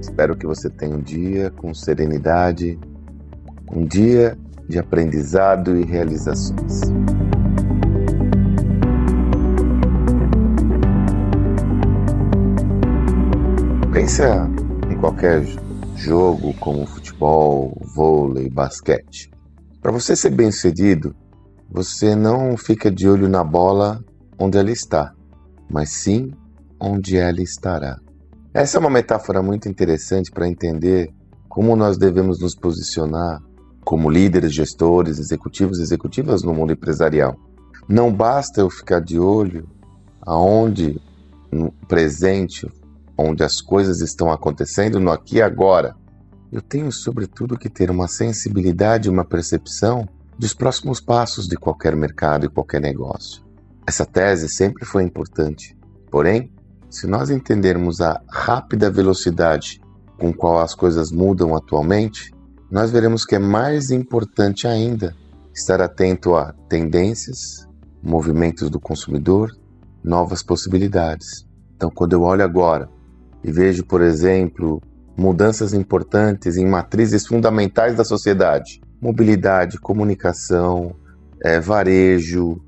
Espero que você tenha um dia com serenidade, um dia de aprendizado e realizações. Pensa em qualquer jogo como futebol, vôlei, basquete. Para você ser bem sucedido, você não fica de olho na bola onde ela está, mas sim onde ela estará. Essa é uma metáfora muito interessante para entender como nós devemos nos posicionar como líderes, gestores, executivos executivas no mundo empresarial. Não basta eu ficar de olho aonde no presente, onde as coisas estão acontecendo no aqui e agora. Eu tenho, sobretudo, que ter uma sensibilidade, uma percepção dos próximos passos de qualquer mercado e qualquer negócio. Essa tese sempre foi importante. Porém, se nós entendermos a rápida velocidade com qual as coisas mudam atualmente, nós veremos que é mais importante ainda estar atento a tendências, movimentos do consumidor, novas possibilidades. Então, quando eu olho agora e vejo, por exemplo, mudanças importantes em matrizes fundamentais da sociedade, mobilidade, comunicação, é, varejo,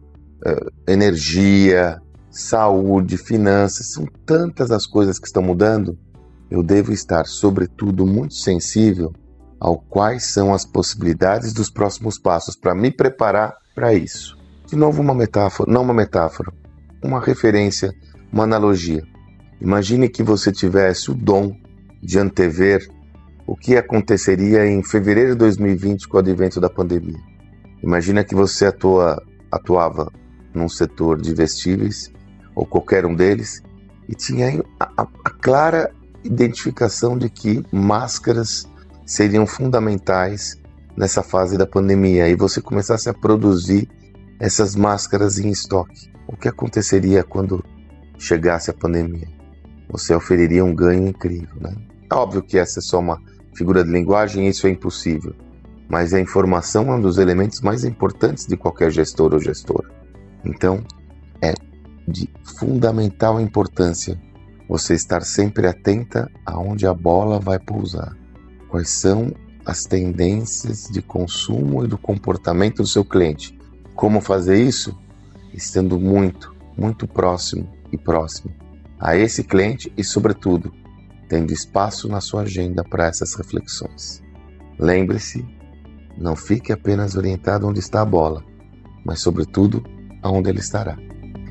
é, energia, saúde, finanças, são tantas as coisas que estão mudando. Eu devo estar, sobretudo, muito sensível ao quais são as possibilidades dos próximos passos para me preparar para isso. De novo, uma metáfora, não uma metáfora, uma referência, uma analogia. Imagine que você tivesse o dom de antever o que aconteceria em fevereiro de 2020 com o advento da pandemia. Imagina que você atua, atuava num setor de vestíveis ou qualquer um deles e tinha a, a, a clara identificação de que máscaras seriam fundamentais nessa fase da pandemia e você começasse a produzir essas máscaras em estoque. O que aconteceria quando chegasse a pandemia? Você oferiria um ganho incrível, né? É óbvio que essa é só uma figura de linguagem, isso é impossível. Mas a informação é um dos elementos mais importantes de qualquer gestor ou gestora. Então, é de fundamental importância você estar sempre atenta aonde a bola vai pousar. Quais são as tendências de consumo e do comportamento do seu cliente? Como fazer isso? Estando muito, muito próximo e próximo a esse cliente e, sobretudo, tendo espaço na sua agenda para essas reflexões. Lembre-se, não fique apenas orientado onde está a bola, mas, sobretudo, aonde ele estará.